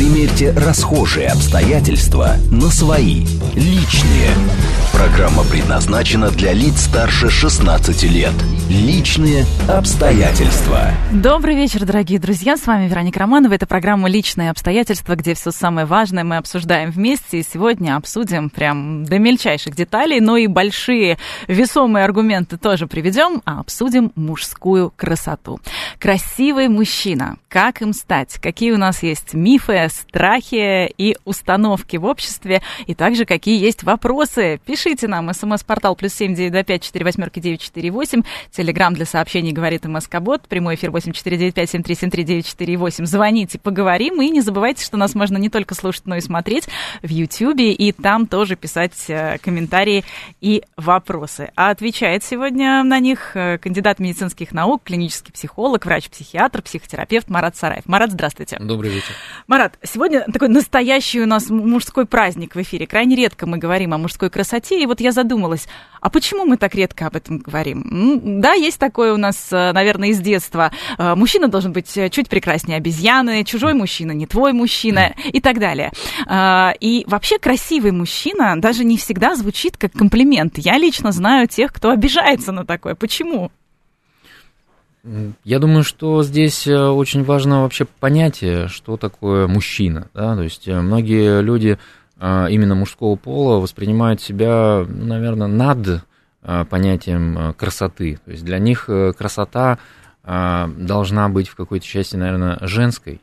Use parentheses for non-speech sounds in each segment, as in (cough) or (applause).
Примерьте расхожие обстоятельства на свои, личные. Программа предназначена для лиц старше 16 лет. Личные обстоятельства. Добрый вечер, дорогие друзья. С вами Вероника Романова. Это программа «Личные обстоятельства», где все самое важное мы обсуждаем вместе. И сегодня обсудим прям до мельчайших деталей, но и большие весомые аргументы тоже приведем, а обсудим мужскую красоту. Красивый мужчина. Как им стать? Какие у нас есть мифы, страхи и установки в обществе? И также какие есть вопросы? Пишите нам. СМС-портал плюс семь девять два пять четыре восьмерки девять четыре восемь. Телеграмм для сообщений говорит МСК-бот. Прямой эфир 8495-7373-948. Звоните, поговорим. И не забывайте, что нас можно не только слушать, но и смотреть в Ютьюбе. И там тоже писать э, комментарии и вопросы. А отвечает сегодня на них э, кандидат медицинских наук, клинический психолог, врач-психиатр, психотерапевт Марат Сараев. Марат, здравствуйте. Добрый вечер. Марат, сегодня такой настоящий у нас мужской праздник в эфире. Крайне редко мы говорим о мужской красоте. И вот я задумалась, а почему мы так редко об этом говорим? Да, есть такое у нас, э, наверное, из детства. Э, мужчина должен быть э, чуть прекраснее обезьяны, чужой мужчина, не твой мужчина и так далее. И вообще красивый мужчина даже не всегда звучит как комплимент. Я лично знаю тех, кто обижается на такое. Почему? Я думаю, что здесь очень важно вообще понятие, что такое мужчина. Да? То есть многие люди именно мужского пола воспринимают себя, наверное, над Э, понятием э, красоты. То есть для них э, красота должна быть в какой-то части, наверное, женской.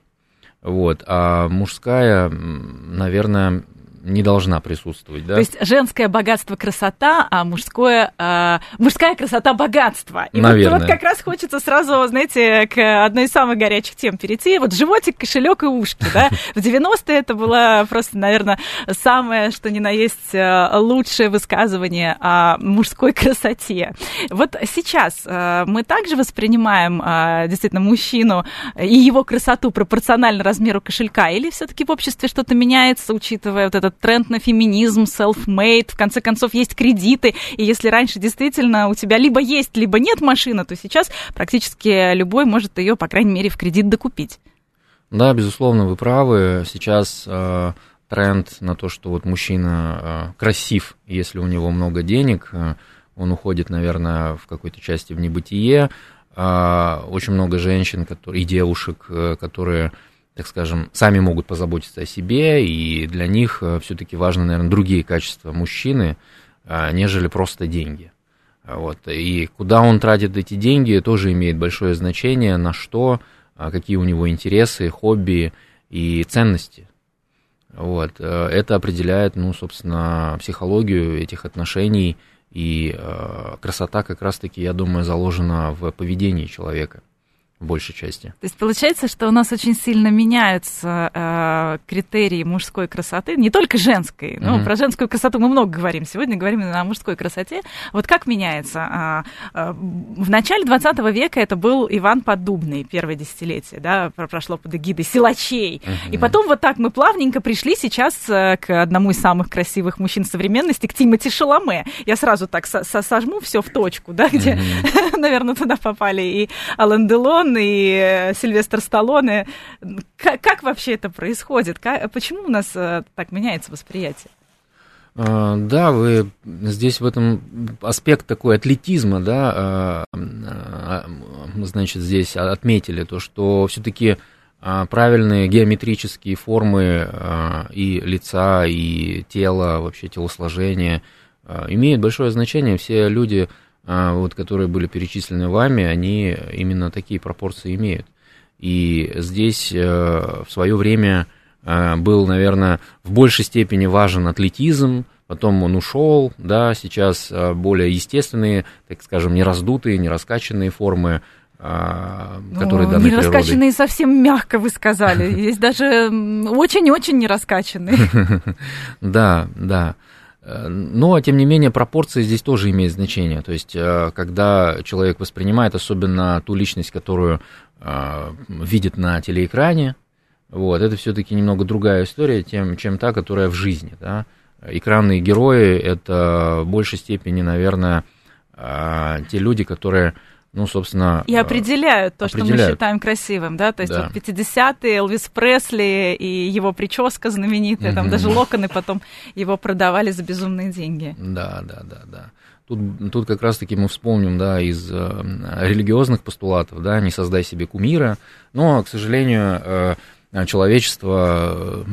Вот, а мужская, наверное, не должна присутствовать, да? То есть женское богатство красота, а мужское, э, мужская красота богатство. И Наверное. Вот, вот как раз хочется сразу, знаете, к одной из самых горячих тем перейти. Вот животик, кошелек и ушки, да? (laughs) В 90-е это было просто, наверное, самое, что ни на есть э, лучшее высказывание о мужской красоте. Вот сейчас э, мы также воспринимаем э, действительно мужчину и его красоту пропорционально размеру кошелька, или все-таки в обществе что-то меняется, учитывая вот этот тренд на феминизм, self-made, в конце концов есть кредиты, и если раньше действительно у тебя либо есть, либо нет машина, то сейчас практически любой может ее, по крайней мере, в кредит докупить. Да, безусловно, вы правы. Сейчас э, тренд на то, что вот мужчина э, красив, если у него много денег, э, он уходит, наверное, в какой-то части в небытие. Э, очень много женщин которые, и девушек, э, которые так скажем, сами могут позаботиться о себе, и для них э, все-таки важны, наверное, другие качества мужчины, э, нежели просто деньги. Вот. И куда он тратит эти деньги, тоже имеет большое значение, на что, э, какие у него интересы, хобби и ценности. Вот. Это определяет, ну, собственно, психологию этих отношений, и красота как раз-таки, я думаю, заложена в поведении человека в большей части. То есть получается, что у нас очень сильно меняются э, критерии мужской красоты, не только женской. Mm-hmm. Ну, про женскую красоту мы много говорим. Сегодня говорим именно о мужской красоте. Вот как меняется? А, а, в начале 20 века это был Иван Поддубный, первое десятилетие, да, прошло под эгидой силачей. Mm-hmm. И потом вот так мы плавненько пришли сейчас э, к одному из самых красивых мужчин современности, к Тимати Шаломе. Я сразу так сожму все в точку, да, где, mm-hmm. (laughs) наверное, туда попали и Алан Делон, Сталлоне и э, Сильвестр Сталлоне. Как, как вообще это происходит? Как, почему у нас э, так меняется восприятие? А, да, вы здесь в этом аспект такой атлетизма, да, а, а, значит, здесь отметили то, что все-таки правильные геометрические формы и лица, и тела, вообще телосложения имеют большое значение. Все люди вот, которые были перечислены вами, они именно такие пропорции имеют. И здесь э, в свое время э, был, наверное, в большей степени важен атлетизм, потом он ушел, да, сейчас э, более естественные, так скажем, не раздутые, не раскачанные формы, которые О, даны не раскачанные совсем мягко вы сказали. (laughs) Здесь даже очень-очень не раскачанные. (laughs) Да, да. Но, тем не менее, пропорции здесь тоже имеют значение. То есть, э, когда человек воспринимает особенно ту личность, которую э, видит на телеэкране, вот, это все-таки немного другая история, тем, чем та, которая в жизни. Да? Экранные герои – это в большей степени, наверное, те люди, которые ну, собственно... И определяют то, определяют. что мы считаем красивым, да, то есть да. вот 50-е, Элвис Пресли и его прическа знаменитая, угу. там даже локоны потом его продавали за безумные деньги. Да, да, да, да. Тут, тут как раз-таки мы вспомним, да, из э, религиозных постулатов, да, не создай себе кумира, но, к сожалению, э, человечество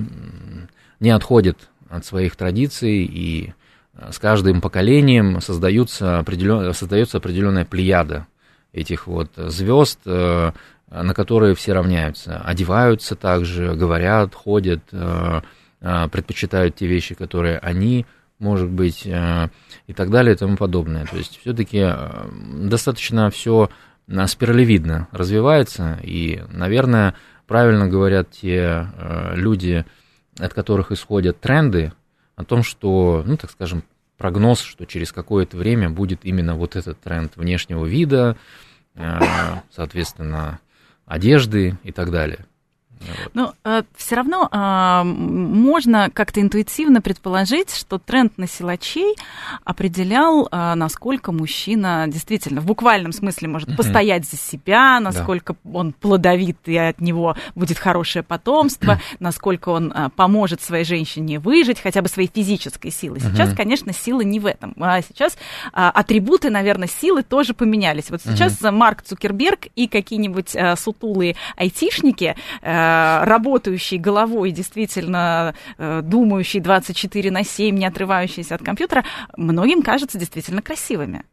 не отходит от своих традиций, и э, с каждым поколением создаются определен, создается определенная плеяда этих вот звезд, э, на которые все равняются, одеваются также, говорят, ходят, э, предпочитают те вещи, которые они, может быть, и так далее и тому подобное. То есть все-таки достаточно все спиралевидно развивается, и, наверное, правильно говорят те люди, от которых исходят тренды, о том, что, ну, так скажем, прогноз, что через какое-то время будет именно вот этот тренд внешнего вида, э, соответственно, одежды и так далее. Но э, все равно э, можно как-то интуитивно предположить, что тренд на силачей определял, э, насколько мужчина действительно в буквальном смысле может постоять за себя, насколько да. он плодовит и от него будет хорошее потомство, (clears throat) насколько он э, поможет своей женщине выжить, хотя бы своей физической силой. Сейчас, конечно, сила не в этом. А сейчас э, атрибуты, наверное, силы тоже поменялись. Вот сейчас Марк Цукерберг и какие-нибудь э, сутулые айтишники э, работающий головой, действительно э, думающий 24 на 7, не отрывающийся от компьютера, многим кажутся действительно красивыми.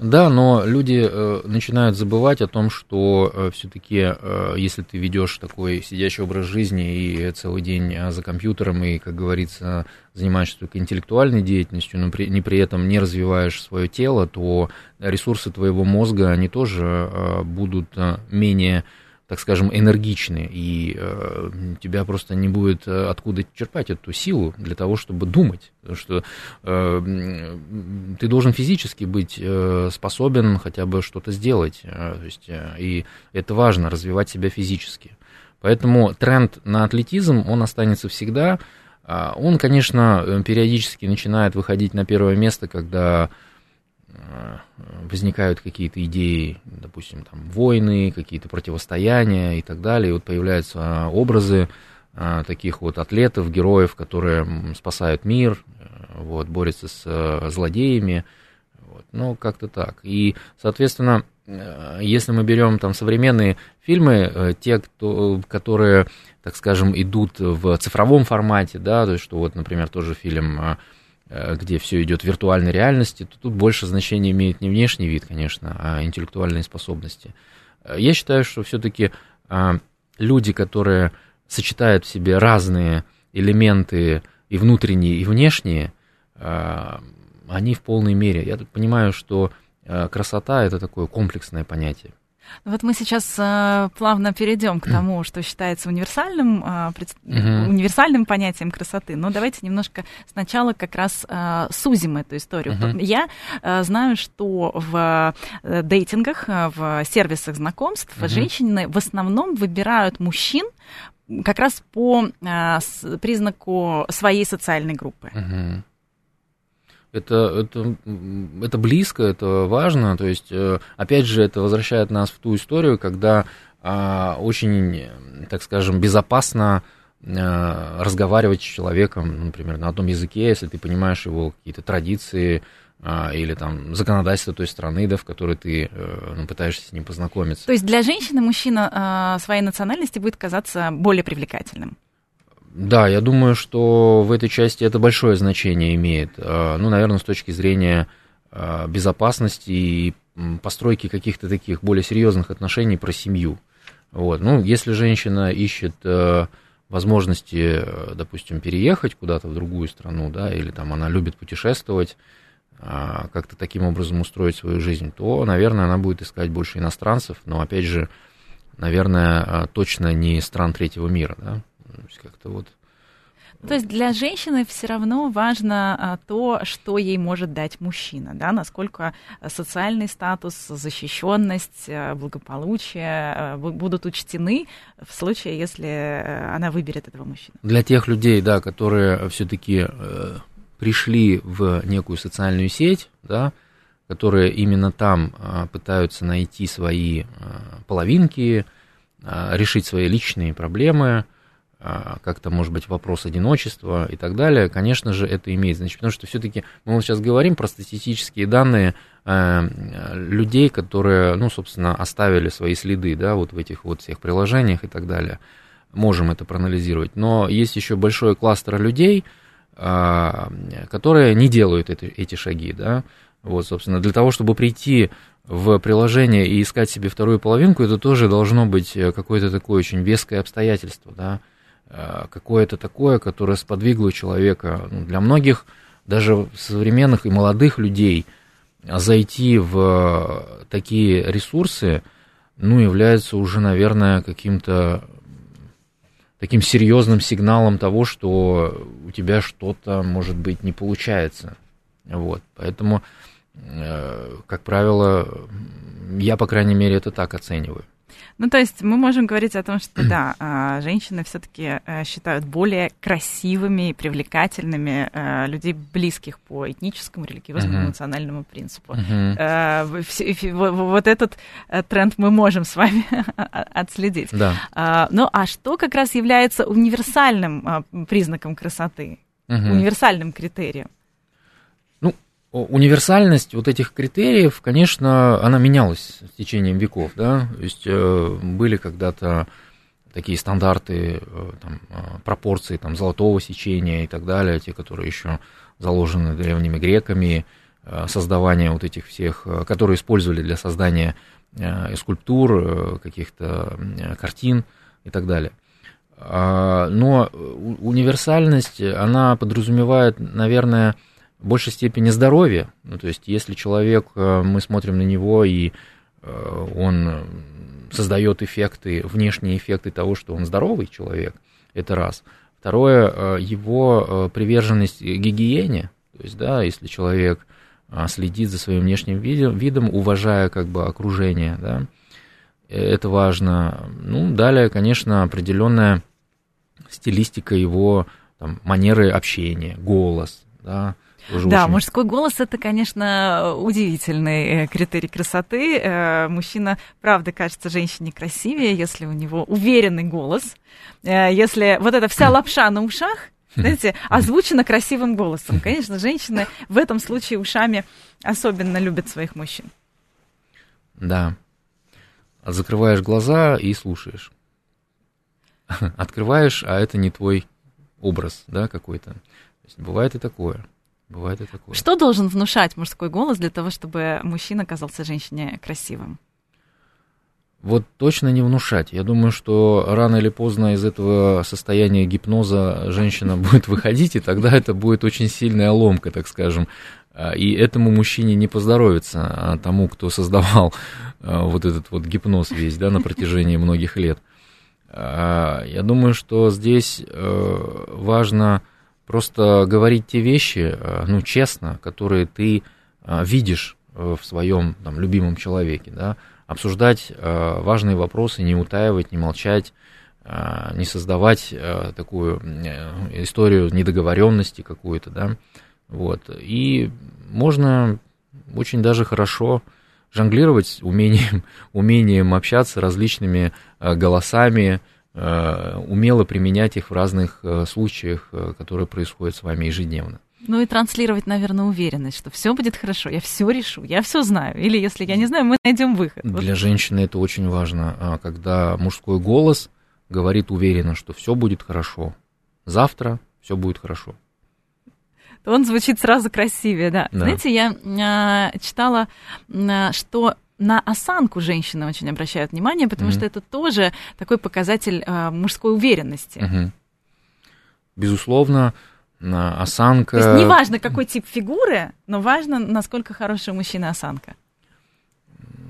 Да, но люди э, начинают забывать о том, что э, все-таки, э, если ты ведешь такой сидящий образ жизни и целый день э, за компьютером и, как говорится, занимаешься только интеллектуальной деятельностью, но при, не при этом не развиваешь свое тело, то ресурсы твоего мозга они тоже э, будут э, менее так скажем, энергичны, и э, тебя просто не будет э, откуда черпать эту силу для того, чтобы думать. Потому что э, ты должен физически быть э, способен хотя бы что-то сделать. Э, то есть, э, и это важно, развивать себя физически. Поэтому тренд на атлетизм, он останется всегда. А он, конечно, периодически начинает выходить на первое место, когда Э, возникают какие-то идеи, допустим, там, войны, какие-то противостояния и так далее, и вот появляются образы а, таких вот атлетов, героев, которые спасают мир, э, вот, борются с злодеями, вот, ну, как-то так. И, соответственно, если мы берем там современные фильмы, те, кто, которые, так скажем, идут в цифровом формате, да, то есть, что вот, например, тоже фильм Э, где все идет в виртуальной реальности, то тут больше значения имеет не внешний вид, конечно, а интеллектуальные способности. Э, я считаю, что все-таки а, люди, которые сочетают в себе разные элементы и внутренние, и внешние, а, они в полной мере. Я понимаю, что э, красота это такое комплексное понятие. Вот мы сейчас э, плавно перейдем к тому, что считается универсальным, э, пред... uh-huh. универсальным понятием красоты. Но давайте немножко сначала как раз э, сузим эту историю. Uh-huh. Я э, знаю, что в э, дейтингах, э, в сервисах знакомств uh-huh. женщины в основном выбирают мужчин как раз по э, признаку своей социальной группы. Uh-huh это, это, это близко, это важно. То есть, э, опять же, это возвращает нас в ту историю, когда а, очень, так скажем, безопасно а, разговаривать с человеком, например, на одном языке, если ты понимаешь его какие-то традиции а, или там законодательство той страны, да, в которой ты э, ну, пытаешься с ним познакомиться. То есть для женщины мужчина своей национальности будет казаться более привлекательным? Да, я думаю, что в этой части это большое значение имеет. А, ну, наверное, с точки зрения а, безопасности и постройки каких-то таких более серьезных отношений про семью. Вот. Ну, если женщина ищет э, возможности, э, допустим, переехать куда-то в другую страну, да, или там она любит путешествовать, а, как-то таким образом устроить свою жизнь, то, наверное, она будет искать больше иностранцев, но, опять же, наверное, точно не стран третьего мира, да как-то вот. То есть для женщины все равно важно а, то, что ей может дать мужчина, да, насколько социальный статус, защищенность, а, благополучие а, будут учтены в случае, если э, она выберет этого мужчину. Для тех людей, да, которые все-таки э, пришли в некую социальную сеть, да, которые именно там пытаются найти свои половинки, решить свои личные проблемы, как-то, может быть, вопрос одиночества и так далее, конечно же, это имеет значение, потому что все-таки мы вот сейчас говорим про статистические данные людей, которые, ну, собственно, оставили свои следы, да, вот в этих вот всех приложениях и так далее можем это проанализировать. Но есть еще большой кластер людей, а, которые не делают это, эти шаги, да. Вот, собственно, для того, чтобы прийти в приложение и искать себе вторую половинку, это тоже должно быть какое-то такое очень веское обстоятельство, да, а, какое-то такое, которое сподвигло человека, ну, для многих, даже современных и молодых людей, зайти в такие ресурсы, ну, является уже, наверное, каким-то таким серьезным сигналом того, что у тебя что-то, может быть, не получается. Вот, поэтому, э, как правило, я, по крайней мере, это так оцениваю. Ну, то есть мы можем говорить о том, что (clears throat) да, а, женщины все-таки э, считают более красивыми и привлекательными э, людей, близких по этническому, религиозному, uh-huh. национальному принципу. Uh-huh. Вот этот тренд мы можем с вами (laughs) отследить. Да. А, ну, а что как раз является универсальным а, признаком красоты, uh-huh. универсальным критерием? Универсальность вот этих критериев, конечно, она менялась с течением веков, да, то есть э, были когда-то такие стандарты, э, там, э, пропорции там, золотого сечения и так далее, те, которые еще заложены древними греками, создавание вот этих всех, которые использовали для создания скульптур, каких-то картин и так далее. А, но универсальность, она подразумевает, наверное, в большей степени здоровье. Ну, то есть, если человек, э, мы смотрим на него, и э, он создает эффекты, внешние эффекты того, что он здоровый человек, это раз. Второе, э, его приверженность гигиене, то есть, да, если человек следит за своим внешним видом, уважая как бы окружение, да, это важно. Ну, далее, конечно, определенная стилистика его там, манеры общения, голос, да, тоже да, очень... мужской голос это, конечно, удивительный э, критерий красоты. Э, мужчина, правда, кажется женщине красивее, если у него уверенный голос, э, если вот эта вся лапша на ушах, знаете, озвучена красивым голосом. Конечно, женщины в этом случае ушами особенно любят своих мужчин. Да. Закрываешь глаза и слушаешь. (laughs) Открываешь, а это не твой образ, да, какой-то. Бывает и такое. Бывает и такое. Что должен внушать мужской голос для того, чтобы мужчина казался женщине красивым? Вот точно не внушать. Я думаю, что рано или поздно из этого состояния гипноза женщина (laughs) будет выходить, и тогда это будет очень сильная ломка, так скажем. И этому мужчине не поздоровится, а тому, кто создавал а, вот этот вот гипноз весь, да, на протяжении многих лет. А, я думаю, что здесь э, важно просто говорить те вещи, э, ну, честно, которые ты э, видишь э, в своем там, любимом человеке, да, обсуждать важные вопросы, не утаивать, не молчать, не создавать такую историю недоговоренности какую-то, да, вот, и можно очень даже хорошо жонглировать умением, (laughs) умением общаться различными голосами, умело применять их в разных э, случаях, э, которые происходят с вами ежедневно. Ну и транслировать, наверное, уверенность, что все будет хорошо, я все решу, я все знаю. Или если я не знаю, мы найдем выход. Для женщины это очень важно, а, когда мужской голос говорит уверенно, что все будет хорошо. Завтра все будет хорошо. Он звучит сразу красивее, да. да. Знаете, я а, читала, а, что на осанку женщины очень обращают внимание, потому mm-hmm. что это тоже такой показатель э, мужской уверенности. Mm-hmm. Безусловно, осанка. То есть неважно, какой тип фигуры, но важно, насколько хорошая мужчина осанка.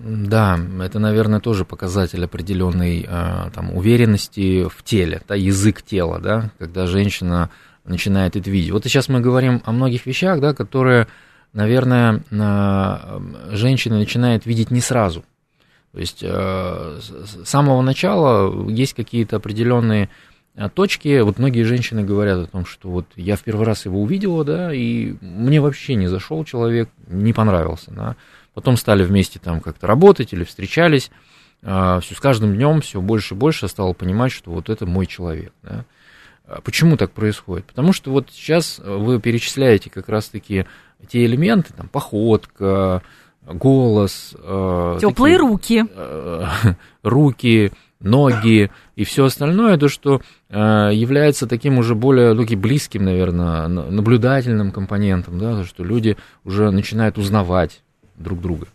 Да, это, наверное, тоже показатель определенной э, там, уверенности в теле, да, язык тела, да, когда женщина начинает это видеть. Вот сейчас мы говорим о многих вещах, да, которые наверное, женщина начинает видеть не сразу. То есть э, с самого начала есть какие-то определенные а, точки, вот многие женщины говорят о том, что вот я в первый раз его увидела, да, и мне вообще не зашел человек, не понравился, да. Потом стали вместе там как-то работать или встречались, а, все с каждым днем все больше и больше стала понимать, что вот это мой человек, да. А почему так происходит? Потому что вот сейчас вы перечисляете как раз-таки те элементы, там, походка, голос. Теплые такие, руки. (laughs) Руки, ноги и все остальное, то, что э, является таким уже более ну, близким, наверное, наблюдательным компонентом, да, то, что люди уже начинают узнавать друг друга.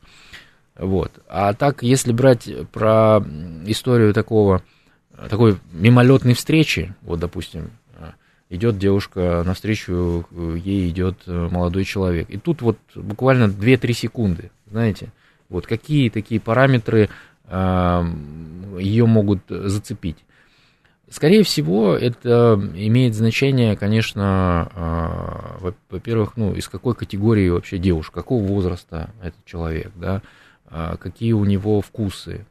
Вот. А так, если брать про историю такого, такой мимолетной встречи, вот, допустим, идет девушка навстречу, ей идет молодой человек. И тут вот буквально 2-3 секунды, знаете, вот какие такие параметры ее могут зацепить. Скорее всего, это имеет значение, конечно, а, во-первых, ну, из какой категории вообще девушка, какого возраста этот человек, да, а, какие у него вкусы,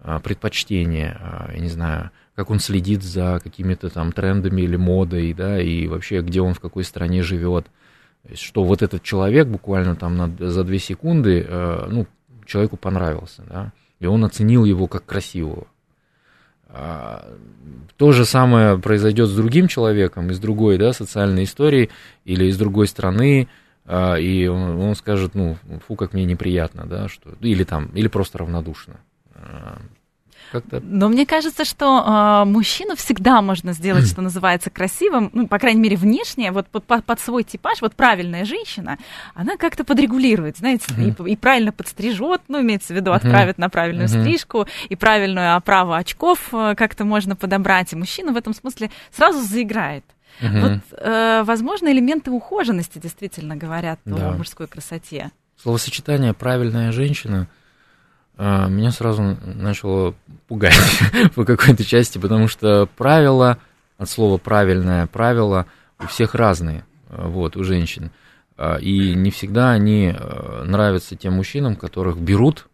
а, предпочтения, я не знаю, как он следит за какими-то там трендами или модой, да, и вообще, где он в какой стране живет. Что вот этот человек буквально там на, за две секунды, ну, человеку понравился, да и он оценил его как красивого. А, то же самое произойдет с другим человеком, из другой да, социальной истории или из другой страны, а, и он, он скажет, ну, фу, как мне неприятно, да, что, или там, или просто равнодушно. Как-то... Но мне кажется, что э, мужчину всегда можно сделать, что называется, красивым, ну, по крайней мере, внешне, вот под, под свой типаж, вот правильная женщина, она как-то подрегулирует, знаете, и, и правильно подстрижет, ну, имеется в виду, отправит на правильную стрижку, и правильную оправу очков э, как-то можно подобрать, и мужчина в этом смысле сразу заиграет. Угу. Вот, э, возможно, элементы ухоженности действительно говорят да. о мужской красоте. Словосочетание «правильная женщина» меня сразу начало пугать (laughs) по какой-то части, потому что правила, от слова правильное правило, у всех разные, а, вот, у женщин. А, и не всегда они нравятся тем мужчинам, которых берут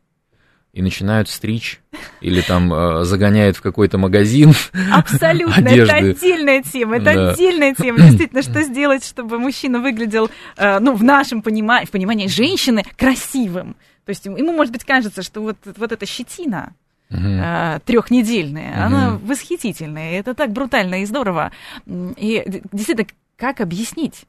и начинают стричь или там загоняют в какой-то магазин. (laughs) Абсолютно, одежды. это отдельная тема, это да. отдельная тема. Действительно, что сделать, чтобы мужчина выглядел, ну, в нашем понимании, в понимании женщины красивым. То есть ему, может быть, кажется, что вот, вот эта щетина, Uh-huh. Трехнедельная, uh-huh. она восхитительная. Это так брутально и здорово. И действительно, как объяснить?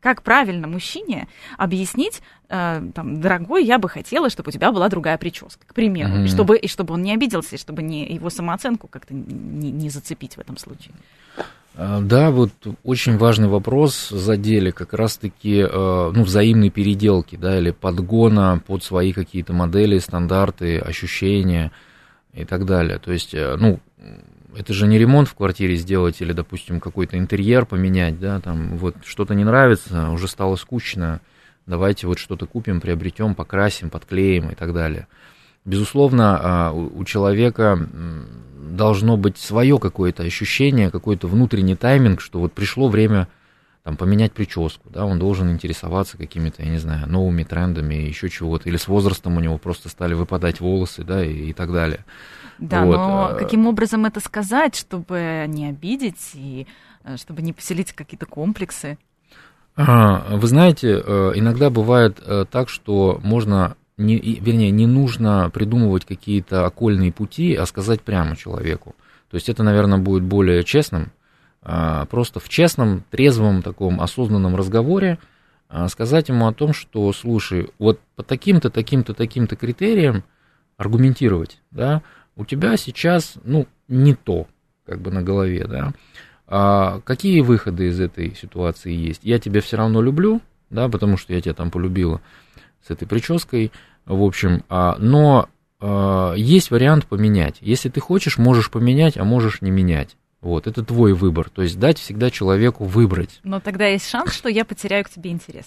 Как правильно мужчине объяснить, э, там, дорогой, я бы хотела, чтобы у тебя была другая прическа, к примеру, uh-huh. и, чтобы, и чтобы он не обиделся, и чтобы не, его самооценку как-то не, не зацепить в этом случае. А, да, вот очень важный вопрос задели как раз-таки э, ну, взаимной переделки, да, или подгона под свои какие-то модели, стандарты, ощущения и так далее. То есть, э, ну, это же не ремонт в квартире сделать или, допустим, какой-то интерьер поменять, да, там вот что-то не нравится, уже стало скучно, давайте вот что-то купим, приобретем, покрасим, подклеим и так далее. Безусловно, а, у человека должно быть свое какое-то ощущение, какой-то внутренний тайминг, что вот пришло время там, поменять прическу, да, он должен интересоваться какими-то, я не знаю, новыми трендами, еще чего-то, или с возрастом у него просто стали выпадать волосы, да, и, и так далее. Да, вот. но а, каким образом это сказать, чтобы не обидеть и э, чтобы не поселить какие-то комплексы? Вы знаете, э, иногда бывает э, так, что можно не, вернее, не нужно придумывать какие-то окольные пути, а сказать прямо человеку. То есть это, наверное, будет более честным, а, просто в честном, трезвом, таком осознанном разговоре а, сказать ему о том, что, слушай, вот по таким-то, таким-то, таким-то критериям аргументировать, да, у тебя сейчас, ну, не то, как бы на голове, да, а какие выходы из этой ситуации есть? Я тебя все равно люблю, да, потому что я тебя там полюбила с этой прической, в общем, а, но а, есть вариант поменять. Если ты хочешь, можешь поменять, а можешь не менять. Вот, это твой выбор. То есть дать всегда человеку выбрать. Но тогда есть шанс, что я потеряю к тебе интерес.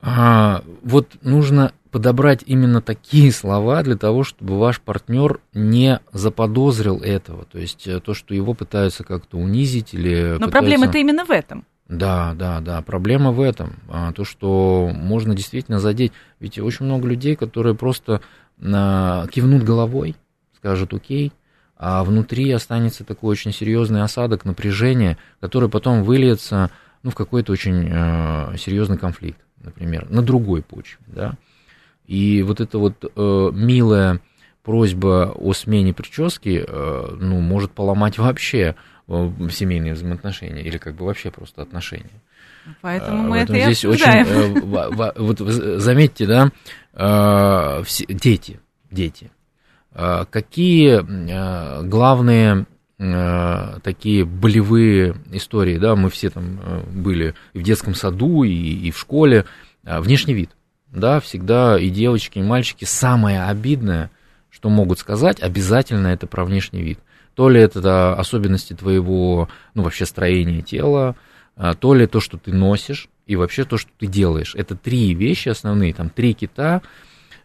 А, вот нужно подобрать именно такие слова для того, чтобы ваш партнер не заподозрил этого. То есть э, то, что его пытаются как-то унизить или. Но пытаются... проблема-то именно в этом. Да, да, да. Проблема в этом. А, то, что можно действительно задеть. Ведь очень много людей, которые просто а, кивнут головой, скажут окей, а внутри останется такой очень серьезный осадок, напряжение, которое потом выльется ну, в какой-то очень э, серьезный конфликт, например, на другой почве, да. И вот эта вот э, милая просьба о смене прически, э, ну, может поломать вообще семейные взаимоотношения или как бы вообще просто отношения. Поэтому мы это и здесь обсуждаем. очень, э, вот заметьте, да, э, дети, дети, э, какие главные такие болевые истории, да, мы все там были и в детском саду, и, и в школе, внешний вид, да, всегда и девочки, и мальчики, самое обидное, что могут сказать, обязательно это про внешний вид. То ли это особенности твоего, ну, вообще строения тела, а, то ли то, что ты носишь, и вообще то, что ты делаешь. Это три вещи основные, там три кита,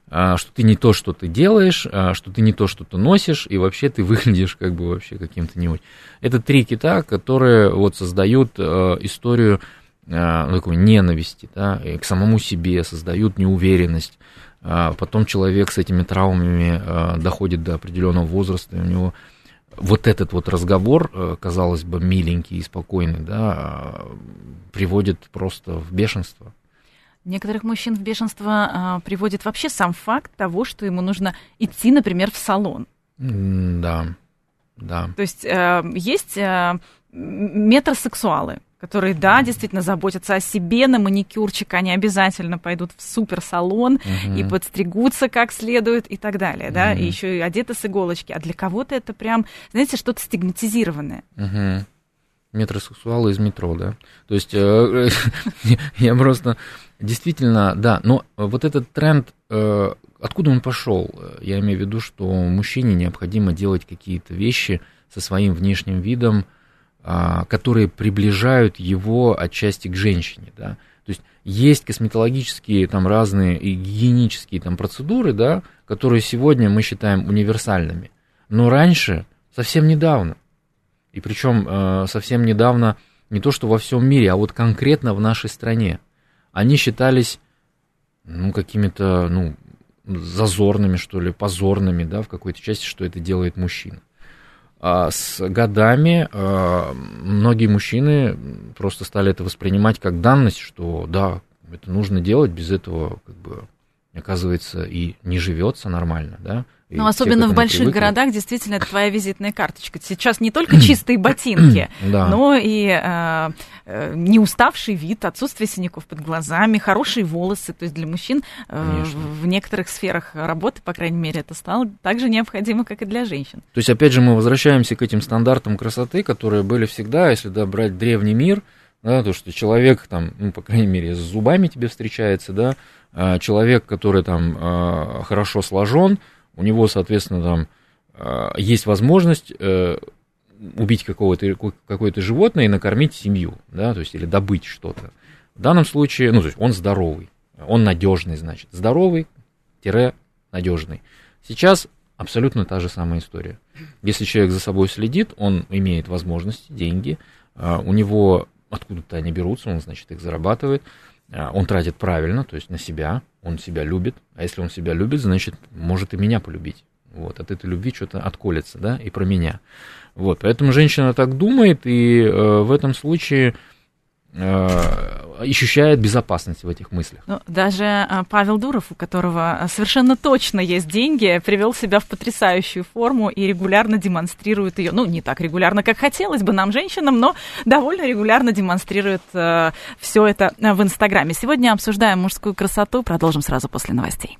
а, что ты не то, что ты делаешь, а, что ты не то, что ты носишь, и вообще ты (laughs) выглядишь как бы вообще каким-то не очень. Это три кита, которые вот создают историю ну, такой ненависти да, к самому себе, создают неуверенность. Потом человек с этими травмами доходит до определенного возраста, и у него вот этот вот разговор, э, казалось бы, миленький и спокойный, да, приводит просто в бешенство. Некоторых мужчин в бешенство а, приводит вообще сам факт того, что ему нужно идти, например, в салон. Да, да. То есть э, есть э, метросексуалы, которые, да, действительно заботятся о себе, на маникюрчик они обязательно пойдут в суперсалон uh-huh. и подстригутся как следует и так далее, uh-huh. да, и еще и одеты с иголочки. А для кого-то это прям, знаете, что-то стигматизированное. Uh-huh. Метросексуалы из метро, да. То есть э, (laughs) я просто действительно, да, но вот этот тренд, э, откуда он пошел? Я имею в виду, что мужчине необходимо делать какие-то вещи со своим внешним видом, которые приближают его отчасти к женщине, да. То есть есть косметологические там разные и гигиенические там процедуры, да, которые сегодня мы считаем универсальными, но раньше, совсем недавно, и причем э, совсем недавно не то что во всем мире, а вот конкретно в нашей стране, они считались ну какими-то ну зазорными что ли, позорными, да, в какой-то части, что это делает мужчина. А с годами а, многие мужчины просто стали это воспринимать как данность, что да, это нужно делать, без этого как бы оказывается и не живется нормально, да, ну, особенно в больших привыкли. городах, действительно, это твоя визитная карточка. Сейчас не только чистые (coughs) ботинки, но и э, э, не уставший вид, отсутствие синяков под глазами, хорошие волосы. То есть для мужчин э, в некоторых сферах работы, по крайней мере, это стало так же необходимо, как и для женщин. То есть, опять же, мы возвращаемся к этим стандартам красоты, которые были всегда, если да, брать древний мир, да, то, что человек там, ну, по крайней мере, с зубами тебе встречается, да, а человек, который там а, хорошо сложен, у него, соответственно, там а, есть возможность э, убить какого-то, какое-то животное и накормить семью, да, то есть или добыть что-то. В данном случае, ну, то есть он здоровый, он надежный, значит, здоровый, тире, надежный. Сейчас абсолютно та же самая история. Если человек за собой следит, он имеет возможности, деньги, а, у него откуда-то они берутся, он, значит, их зарабатывает, а, он тратит правильно, то есть на себя, он себя любит, а если он себя любит, значит, может и меня полюбить. Вот, от этой любви что-то отколется, да, и про меня. Вот, поэтому женщина так думает, и э, в этом случае Э, ощущает безопасность в этих мыслях. Ну, даже э, Павел Дуров, у которого совершенно точно есть деньги, привел себя в потрясающую форму и регулярно демонстрирует ее. Ну, не так регулярно, как хотелось бы нам, женщинам, но довольно регулярно демонстрирует э, все это в Инстаграме. Сегодня обсуждаем мужскую красоту. Продолжим сразу после новостей.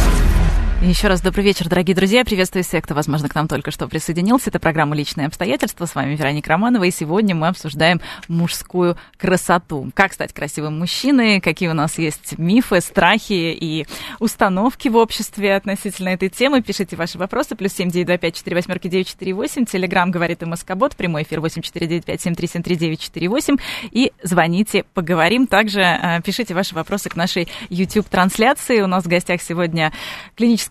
Еще раз добрый вечер, дорогие друзья. Приветствую всех, кто, возможно, к нам только что присоединился. Это программа «Личные обстоятельства». С вами Вероника Романова. И сегодня мы обсуждаем мужскую красоту. Как стать красивым мужчиной, какие у нас есть мифы, страхи и установки в обществе относительно этой темы. Пишите ваши вопросы. Плюс семь девять два пять четыре восьмерки девять четыре восемь. Телеграмм говорит и Москобот. Прямой эфир восемь четыре девять пять семь три семь три девять четыре восемь. И звоните, поговорим. Также э, пишите ваши вопросы к нашей YouTube-трансляции. У нас в гостях сегодня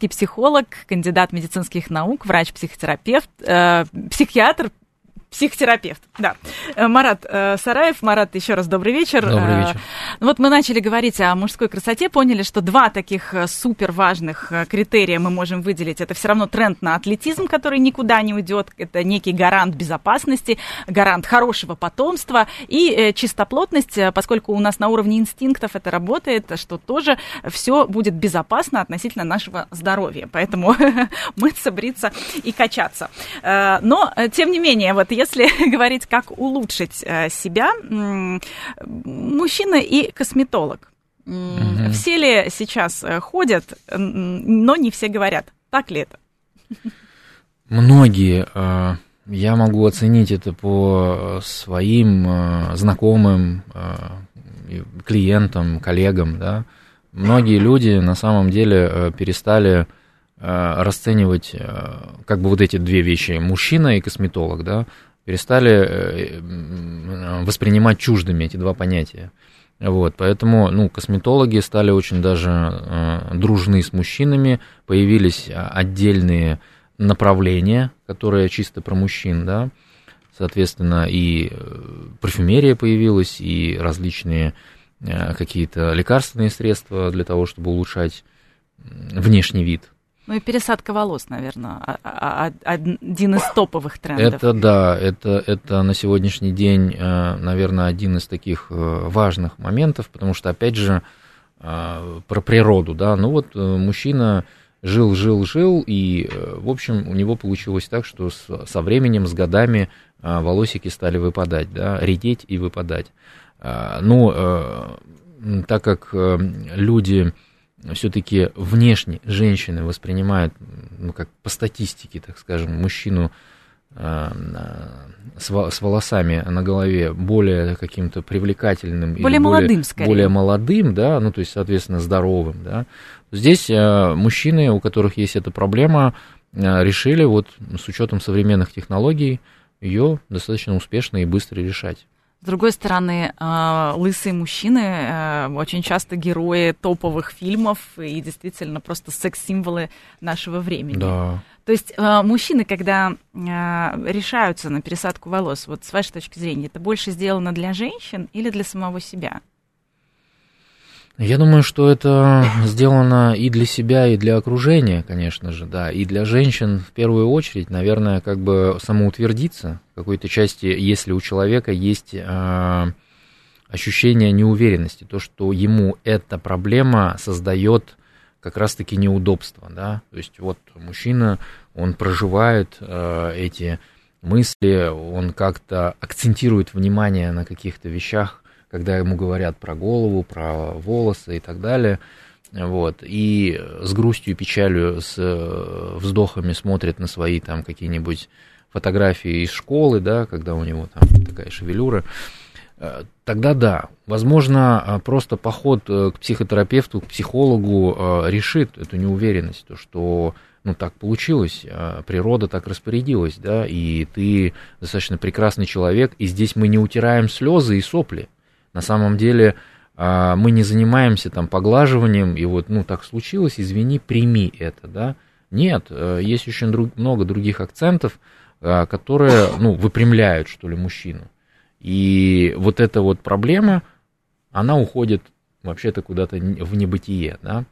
клинический психолог, кандидат медицинских наук, врач-психотерапевт, э, психиатр, Психотерапевт, да. Э, Марат э, Сараев. Марат, еще раз добрый вечер. Добрый вечер. Ну вот мы начали говорить о мужской красоте, поняли, что два таких супер важных критерия мы можем выделить. Это все равно тренд на атлетизм, который никуда не уйдет. Это некий гарант безопасности, гарант хорошего потомства и чистоплотность, поскольку у нас на уровне инстинктов это работает, что тоже все будет безопасно относительно нашего здоровья. Поэтому (laughs) мыться, бриться и качаться. Но, тем не менее, вот если (laughs) говорить, как улучшить э, себя, мужчина и косметолог. Угу. Все ли сейчас э, ходят, но не все говорят. Так ли это? Многие. Э, я могу оценить это по своим знакомым, клиентам, коллегам. Да? Многие люди на самом деле перестали расценивать как бы вот эти две вещи, мужчина и косметолог, да, перестали э, воспринимать чуждыми эти два понятия. Вот, поэтому, ну, косметологи стали очень даже э, дружны с мужчинами, появились а, отдельные направления, которые чисто про мужчин, да, соответственно, и э, парфюмерия появилась, и различные э, какие-то лекарственные средства для того, чтобы улучшать внешний вид ну и пересадка волос, наверное, а, а, а, один из топовых трендов. Это да, это, это на сегодняшний день, э, наверное, один из таких э, важных моментов, потому что, опять же, э, про природу, да, ну вот мужчина жил, жил, жил, и, в общем, у него получилось так, что со временем, с годами волосики стали выпадать, да, редеть и выпадать. Ну, так как люди все-таки внешне женщины воспринимают, ну, как по статистике, так скажем, мужчину э, с, волосами на голове более каким-то привлекательным более или молодым, более, скорее. более молодым, да, ну то есть соответственно здоровым, да. Здесь э, мужчины, у которых есть эта проблема, э, решили вот с учетом современных технологий ее достаточно успешно и быстро решать. С другой стороны, а, лысые мужчины э, очень часто герои топовых фильмов и действительно просто секс-символы нашего времени. Да. То есть э, мужчины, когда э, решаются на пересадку волос, вот с вашей точки зрения, это больше сделано для женщин или для самого себя? Я думаю, что это сделано и для себя, и для окружения, конечно же, да, и для женщин в первую очередь, наверное, как бы самоутвердиться в какой-то части, если у человека есть э, ощущение неуверенности, то, что ему эта проблема создает как раз-таки неудобства, да, то есть вот мужчина, он проживает э, эти мысли, он как-то акцентирует внимание на каких-то вещах, когда ему говорят про голову, про волосы и так далее. Вот, и с грустью печалью, с э, вздохами смотрит на свои там какие-нибудь фотографии из школы, да, когда у него там такая шевелюра, э, тогда да, возможно, э, просто поход к психотерапевту, к психологу решит эту неуверенность, то, что ну, так получилось, природа так распорядилась, да, и ты достаточно прекрасный человек, и здесь мы не утираем слезы и сопли, на самом деле а, мы не занимаемся там поглаживанием, и вот, ну, так случилось, извини, прими это, да. Нет, э, есть очень друг, много других акцентов, а, которые, ну, выпрямляют, что ли, мужчину. И вот эта вот проблема, она уходит вообще-то куда-то в небытие, да.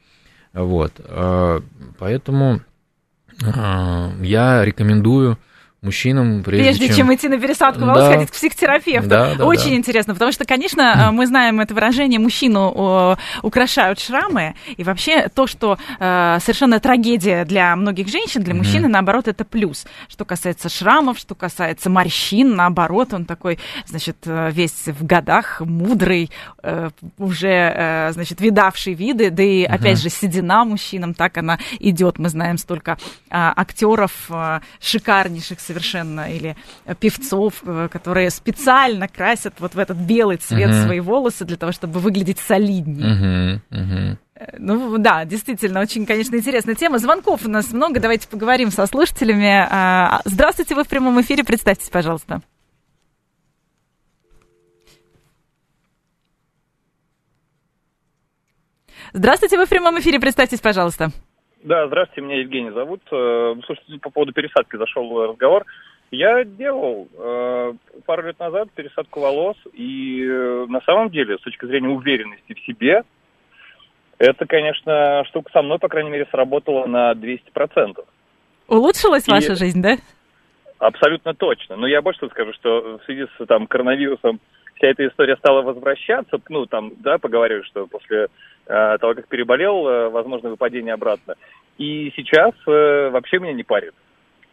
Вот, э, поэтому э, я рекомендую мужчинам, прежде, прежде чем... чем идти на пересадку волос, да. ходить к психотерапевту. Да, да, Очень да. интересно, потому что, конечно, мы знаем это выражение, мужчину украшают шрамы, и вообще то, что э, совершенно трагедия для многих женщин, для мужчины, mm-hmm. наоборот, это плюс. Что касается шрамов, что касается морщин, наоборот, он такой, значит, э, весь в годах, мудрый, э, уже, значит, видавший виды, да и, mm-hmm. опять же, седина мужчинам, так она идет. Мы знаем столько актеров шикарнейших совершенно, или певцов, э, которые специально красят вот в этот белый цвет uh-huh. свои волосы для того, чтобы выглядеть солиднее. Uh-huh. Uh-huh. Ну да, действительно, очень, конечно, интересная тема. Звонков у нас много, давайте поговорим со слушателями. А, здравствуйте, вы в прямом эфире, представьтесь, пожалуйста. Здравствуйте, вы в прямом эфире, представьтесь, пожалуйста. Да, здравствуйте, меня Евгений зовут. Э, слушайте, по поводу пересадки зашел разговор. Я делал э, пару лет назад пересадку волос, и э, на самом деле, с точки зрения уверенности в себе, это, конечно, штука со мной, по крайней мере, сработала на 200%. Улучшилась и... ваша жизнь, да? Абсолютно точно. Но я больше скажу, что в связи с там, коронавирусом вся эта история стала возвращаться. Ну, там, да, поговорили, что после э, того, как переболел, э, возможно выпадение обратно. И сейчас э, вообще меня не парит.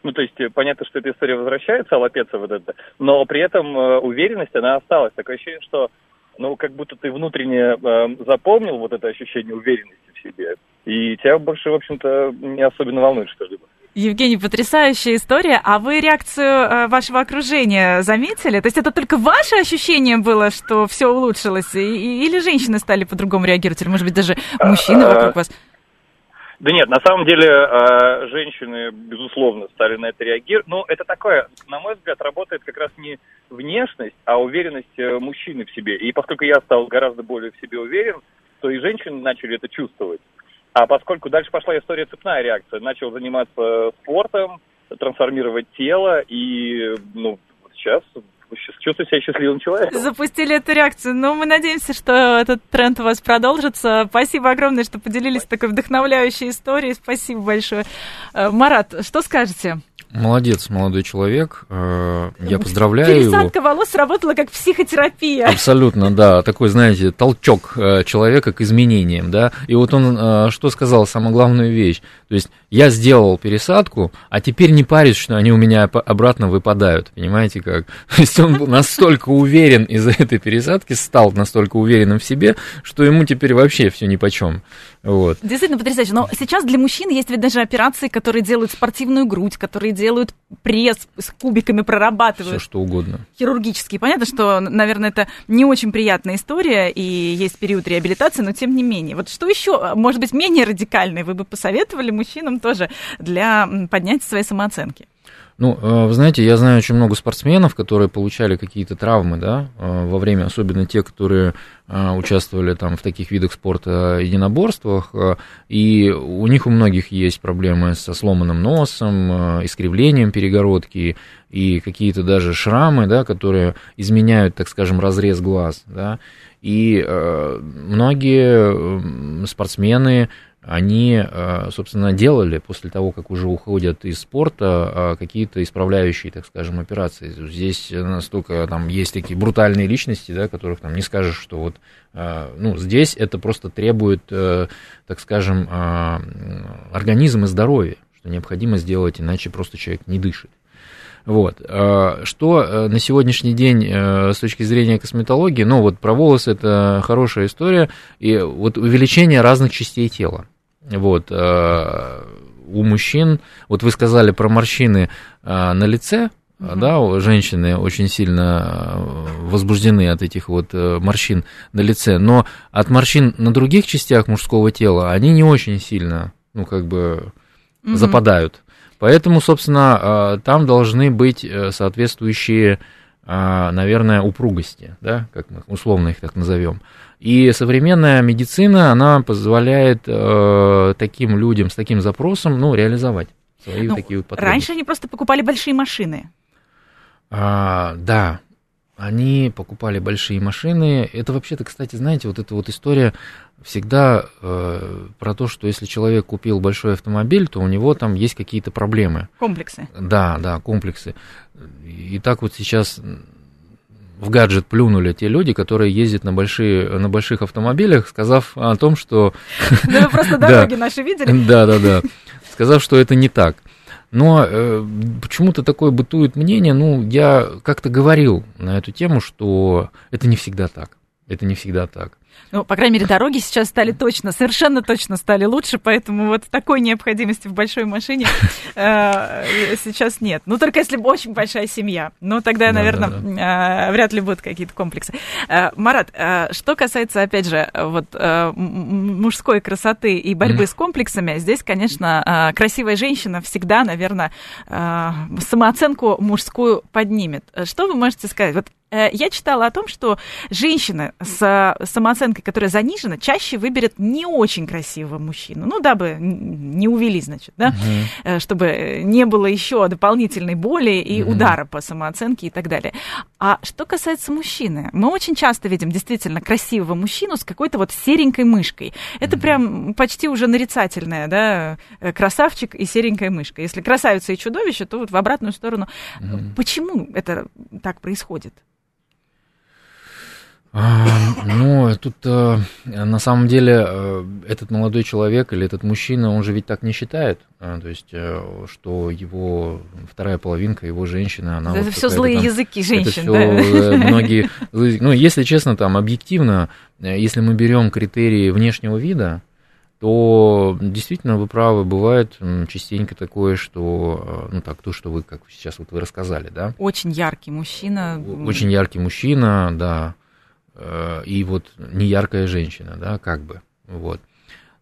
Ну, то есть, э, понятно, что эта история возвращается, лопеться вот это, но при этом э, уверенность, она осталась. Такое ощущение, что, ну, как будто ты внутренне э, запомнил вот это ощущение уверенности в себе, и тебя больше, в общем-то, не особенно волнует что-либо. Евгений, потрясающая история. А вы реакцию э, вашего окружения заметили? То есть это только ваше ощущение было, что все улучшилось? Или женщины стали по-другому реагировать? Или, может быть, даже мужчины вокруг вас? Да нет, на самом деле э, женщины, безусловно, стали на это реагировать. Но это такое, на мой взгляд, работает как раз не внешность, а уверенность э, мужчины в себе. И поскольку я стал гораздо более в себе уверен, то и женщины начали это чувствовать. А поскольку дальше пошла история цепная реакция, начал заниматься спортом, трансформировать тело, и ну, сейчас чувствую себя счастливым человеком. Запустили эту реакцию. Ну, мы надеемся, что этот тренд у вас продолжится. Спасибо огромное, что поделились такой вдохновляющей историей. Спасибо большое. Э, Марат, что скажете? Молодец, молодой человек. Э, я поздравляю Пересадка его. Пересадка волос сработала как психотерапия. Абсолютно, да. Такой, знаете, толчок э, человека к изменениям, да. И вот он э, что сказал, самую главную вещь. То есть я сделал пересадку, а теперь не парюсь, что они у меня обратно выпадают. Понимаете как? (laughs) То есть он был настолько уверен из-за этой пересадки, стал настолько уверенным в себе, что ему теперь вообще все ни по чем. Вот. Действительно потрясающе. Но сейчас для мужчин есть ведь даже операции, которые делают спортивную грудь, которые делают пресс с кубиками, прорабатывают. Все что угодно. Хирургически. Понятно, что, наверное, это не очень приятная история, и есть период реабилитации, но тем не менее. Вот что еще, может быть, менее радикальное вы бы посоветовали мужчинам тоже для поднятия своей самооценки? Ну, э, вы знаете, я знаю очень много спортсменов, которые получали какие-то травмы, да, э, во время, особенно те, которые э, участвовали там в таких видах спорта, единоборствах, и у них у многих есть проблемы со сломанным носом, искривлением перегородки и какие-то даже шрамы, да, которые изменяют, так скажем, разрез глаз, да, и многие спортсмены они, э, собственно, делали после того, как уже уходят из спорта, э, какие-то исправляющие, так скажем, операции. Здесь настолько там есть такие брутальные личности, да, которых там не скажешь, что вот, э, ну, здесь это просто требует, так скажем, организм и здоровье, что необходимо сделать, иначе просто человек не дышит. Вот. Что на сегодняшний день с точки зрения косметологии, ну вот про волосы это хорошая история, и вот увеличение разных частей тела. Вот, э, у мужчин, вот вы сказали про морщины э, на лице, Uh-huh. да, женщины очень сильно э, возбуждены от этих вот морщин на лице, но от морщин на других частях мужского тела они не очень сильно, ну, как бы uh-huh. западают. Поэтому, собственно, там должны быть соответствующие, наверное, упругости, да, как мы условно их так назовем. И современная медицина, она позволяет э, таким людям с таким запросом, ну, реализовать свои ну, такие вот потребности. Раньше они просто покупали большие машины. А, да, они покупали большие машины. Это вообще-то, кстати, знаете, вот эта вот история всегда э, про то, что если человек купил большой автомобиль, то у него там есть какие-то проблемы. Комплексы. Да, да, комплексы. И так вот сейчас в гаджет плюнули те люди, которые ездят на, большие, на больших автомобилях, сказав о том, что... (laughs) Да вы просто (laughs) дороги наши видели? (laughs) Да, да, да. Сказав, что это не так. Но э, почему-то такое бытует мнение, ну, я как-то говорил на эту тему, что это не всегда так. Это не всегда так. Ну, по крайней мере, дороги сейчас стали точно, совершенно точно стали лучше, поэтому вот такой необходимости в большой машине (laughs) э, сейчас нет. Ну, только если очень большая семья. Ну, тогда, наверное, э, вряд ли будут какие-то комплексы. Э, Марат, что касается, опять же, вот мужской красоты и борьбы с комплексами, здесь, конечно, красивая женщина всегда, наверное, самооценку мужскую поднимет. Что вы можете сказать? Вот я читала о том, что женщина с самооценкой, которая занижена, чаще выберет не очень красивого мужчину. Ну, дабы не увели, значит, да, угу. чтобы не было еще дополнительной боли и угу. удара по самооценке и так далее. А что касается мужчины, мы очень часто видим действительно красивого мужчину с какой-то вот серенькой мышкой. Это угу. прям почти уже нарицательное, да, э, красавчик и серенькая мышка. Если красавица и чудовище, то вот в обратную сторону. Угу. Почему это так происходит? Ну, тут э, на самом деле э, этот молодой человек или этот мужчина, он же ведь так не считает. А, то есть, э, что его вторая половинка, его женщина, она... Это вот все злые там, языки женщин, это все да? многие... Ну, если честно, там, объективно, если мы берем критерии внешнего вида, то действительно вы правы, бывает частенько такое, что, ну так, то, что вы, как сейчас вот вы рассказали, да? Очень яркий мужчина. Очень яркий мужчина, да и вот неяркая женщина, да, как бы, вот.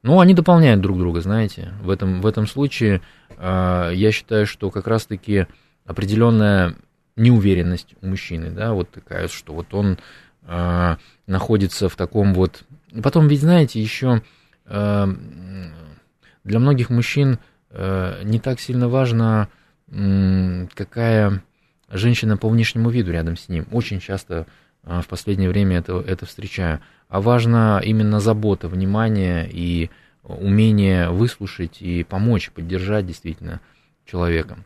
Но они дополняют друг друга, знаете. В этом, в этом случае э, я считаю, что как раз-таки определенная неуверенность у мужчины, да, вот такая, что вот он э, находится в таком вот... Потом ведь, знаете, еще для многих мужчин не так сильно важно, какая женщина по внешнему виду рядом с ним. Очень часто в последнее время это, это встречаю. А важна именно забота, внимание и умение выслушать и помочь, поддержать действительно человека.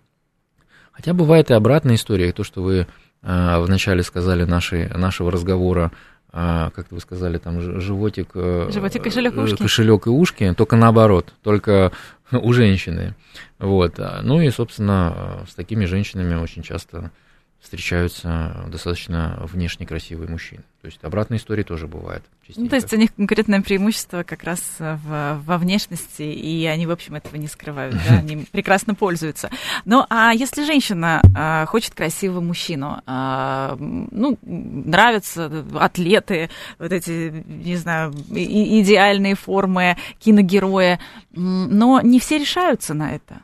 Хотя бывает и обратная история, то, что вы э, вначале сказали нашей, нашего разговора, э, как вы сказали, там животик, э, животик кошелек и ушки. кошелек и ушки, только наоборот, только (laughs) у женщины. Вот. Ну и, собственно, с такими женщинами очень часто встречаются достаточно внешне красивые мужчины. То есть обратные истории тоже бывают. Ну, то есть у них конкретное преимущество как раз в, во внешности, и они, в общем, этого не скрывают, да, (laughs) они прекрасно пользуются. Ну, а если женщина а, хочет красивого мужчину, а, ну, нравятся атлеты, вот эти, не знаю, и, идеальные формы киногероя, но не все решаются на это.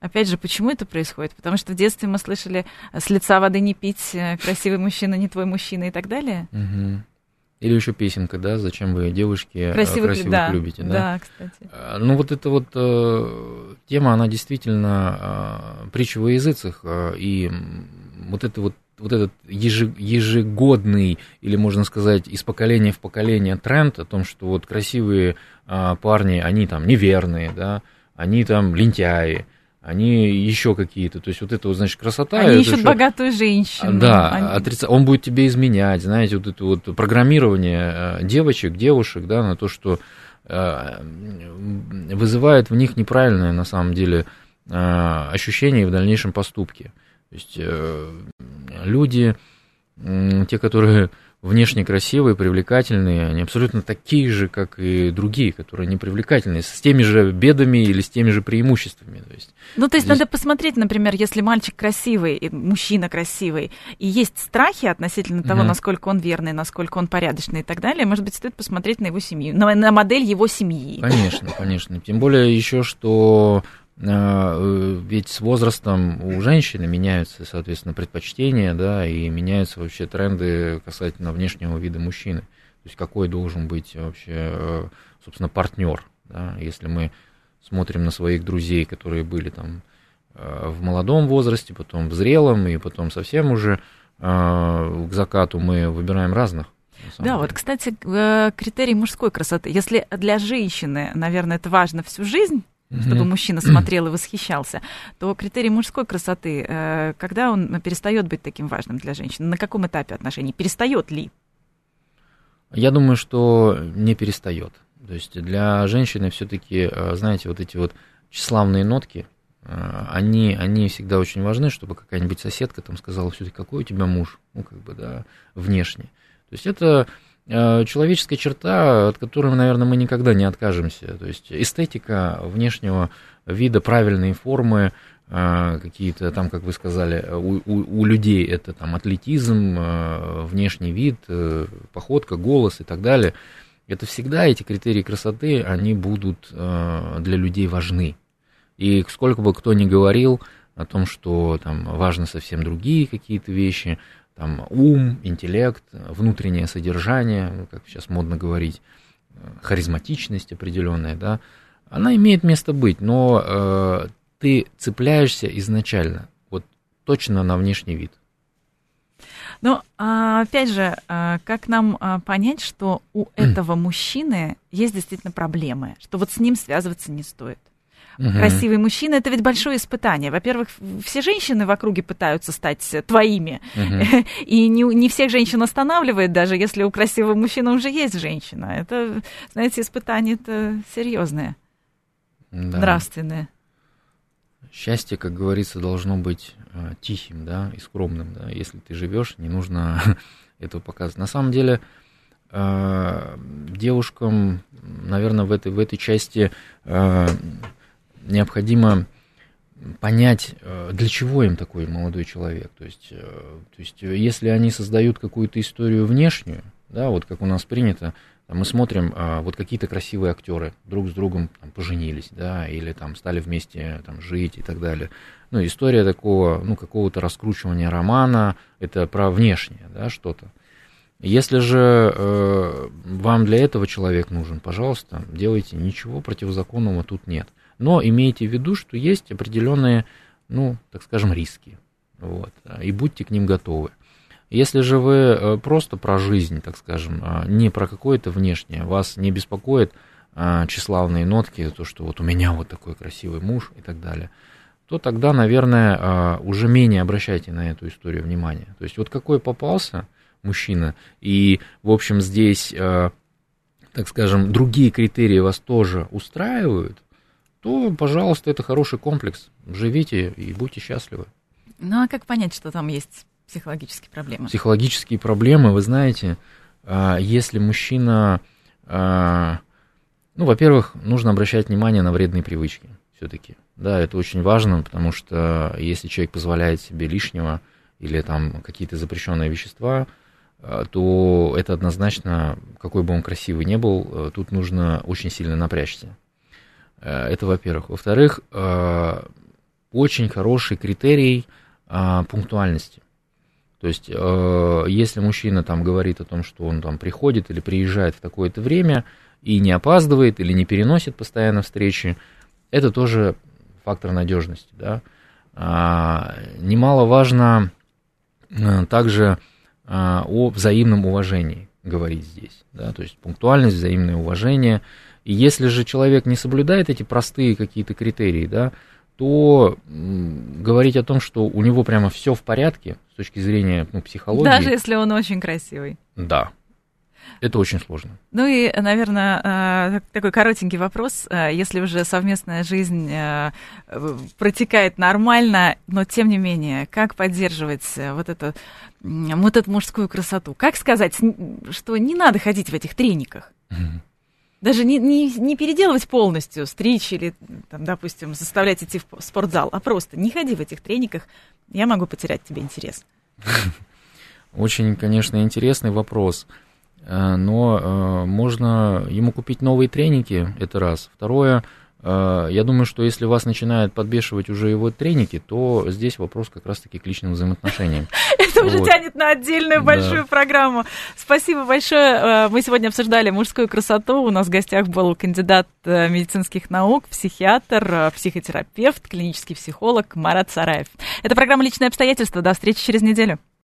Опять же, почему это происходит? Потому что в детстве мы слышали «с лица воды не пить», э, «красивый мужчина не твой мужчина» и так далее. Угу. Или еще песенка, да, «Зачем вы девушки э, красивых, красивых да, любите», да? Да, кстати. А, ну, вот эта вот э, тема, она действительно э, притча во языцах, э, и вот это вот вот этот ежегодный, или можно сказать, из поколения в поколение тренд о том, что вот красивые э, парни, они там неверные, да, они там лентяи, они еще какие-то, то есть вот это вот, значит, красота. Они ищут богатую женщину. Да, они... отрица... он будет тебе изменять, знаете, вот это вот программирование э, девочек, девушек, да, на то, что э, вызывает в них неправильное, на самом деле, э, ощущение в дальнейшем поступке. То есть люди, те, которые внешне красивые, привлекательные, они абсолютно такие же, как и другие, которые не привлекательные, с теми же бедами или с теми же преимуществами. То есть, ну, то есть здесь... надо посмотреть, например, если мальчик красивый, и мужчина красивый, и есть страхи относительно того, угу. насколько он верный, насколько он порядочный и так далее, может быть, стоит посмотреть на его семью, на, на модель его семьи. Конечно, конечно. Тем более еще, что ведь с возрастом у женщины меняются, соответственно, предпочтения, да, и меняются вообще тренды касательно внешнего вида мужчины. То есть какой должен быть вообще, э, собственно, партнер, да, если мы смотрим на своих друзей, которые были там э, в молодом возрасте, потом в зрелом, и потом совсем уже к закату мы выбираем разных. Да, деле. вот, кстати, критерий мужской красоты. Если для женщины, наверное, это важно всю жизнь, чтобы мужчина смотрел и восхищался, то критерий мужской красоты, э, когда он перестает быть таким важным для женщины, на каком этапе отношений, перестает ли? Я думаю, что не перестает. То есть для женщины все-таки, э, знаете, вот эти вот тщеславные нотки, э, они, они всегда очень важны, чтобы какая-нибудь соседка там сказала, все-таки какой у тебя муж, ну, как бы, да, внешне. То есть это человеческая черта, от которой, наверное, мы никогда не откажемся. То есть эстетика внешнего вида, правильные формы, э, какие-то там, как вы сказали, у, у, у людей это там атлетизм, э, внешний вид, походка, голос и так далее. Это всегда эти критерии красоты, они будут для людей важны. И сколько бы кто ни говорил о том, что там важны совсем другие какие-то вещи, там ум, интеллект, внутреннее содержание, ну, как сейчас модно говорить, харизматичность определенная, да, она имеет место быть, но э, ты цепляешься изначально, вот точно на внешний вид. Ну, опять же, а, как нам а, понять, что у этого мужчины есть действительно проблемы, что вот с ним связываться не стоит? Угу. Красивый мужчина это ведь большое испытание. Во-первых, все женщины в округе пытаются стать твоими. Угу. (laughs) И не, не всех женщин останавливает, даже если у красивого мужчины уже есть женщина. Это, знаете, испытание это серьезное, да. нравственное. Счастье, как говорится, должно быть э, тихим, да, и скромным, да. Если ты живешь, не нужно (laughs) этого показывать. На самом деле, э, девушкам, наверное, в этой, в этой части э, необходимо понять, э, для чего им такой молодой человек. То есть, э, то есть если они создают какую-то историю внешнюю, да, вот как у нас принято, мы смотрим, а, вот какие-то красивые актеры друг с другом там, поженились, да, или там стали вместе там, жить и так далее. Ну, история такого, ну, какого-то раскручивания романа, это про внешнее, да, что-то. Если же э, вам для этого человек нужен, пожалуйста, делайте, ничего противозаконного тут нет. Но имейте в виду, что есть определенные, ну, так скажем, риски. Вот, и будьте к ним готовы. Если же вы э, просто про жизнь, так скажем, а не про какое-то внешнее, вас не беспокоит а, тщеславные нотки, то, что вот у меня вот такой красивый муж и так далее, то тогда, наверное, а, уже менее обращайте на эту историю внимания. То есть вот какой попался мужчина, и, в общем, здесь, так скажем, другие критерии вас тоже устраивают, то, пожалуйста, это хороший комплекс. Живите и будьте счастливы. Ну а как понять, что там есть психологические проблемы? Психологические проблемы, вы знаете, а, если мужчина, а, ну, во-первых, нужно обращать внимание на вредные привычки все-таки. Да, это очень важно, потому что если человек позволяет себе лишнего или там какие-то запрещенные вещества, а, то это однозначно, какой бы он красивый не был, тут нужно очень сильно напрячься. Э, это во-первых. Во-вторых, э, очень хороший критерий э, пунктуальности. То есть, если мужчина там говорит о том, что он там приходит или приезжает в такое-то время и не опаздывает или не переносит постоянно встречи, это тоже фактор надежности. Да? А, немаловажно также о взаимном уважении говорить здесь. Да? То есть пунктуальность, взаимное уважение – и если же человек не соблюдает эти простые какие-то критерии, да, то говорить о том, что у него прямо все в порядке с точки зрения ну, психологии. Даже если он очень красивый. Да. Это очень сложно. Ну и, наверное, э, такой коротенький вопрос. Э, если уже совместная жизнь э, протекает нормально, но тем не менее, как поддерживать вот эту, вот эту мужскую красоту? Как сказать, что не надо ходить в этих трениках? Даже не, не, не переделывать полностью, стричь или, там, допустим, заставлять идти в спортзал, а просто не ходи в этих трениках, я могу потерять тебе интерес. (laughs) Очень, конечно, интересный вопрос. Э, но э, можно ему купить новые треники, это раз. Второе, я думаю, что если вас начинают подбешивать уже его треники, то здесь вопрос как раз-таки к личным взаимоотношениям. (laughs) Это уже тянет на отдельную большую программу. Спасибо большое. Э, мы сегодня обсуждали мужскую красоту. У нас в гостях был кандидат э, медицинских наук, психиатр, психотерапевт, клинический психолог Марат Сараев. Это программа «Личные обстоятельства». До встречи через неделю.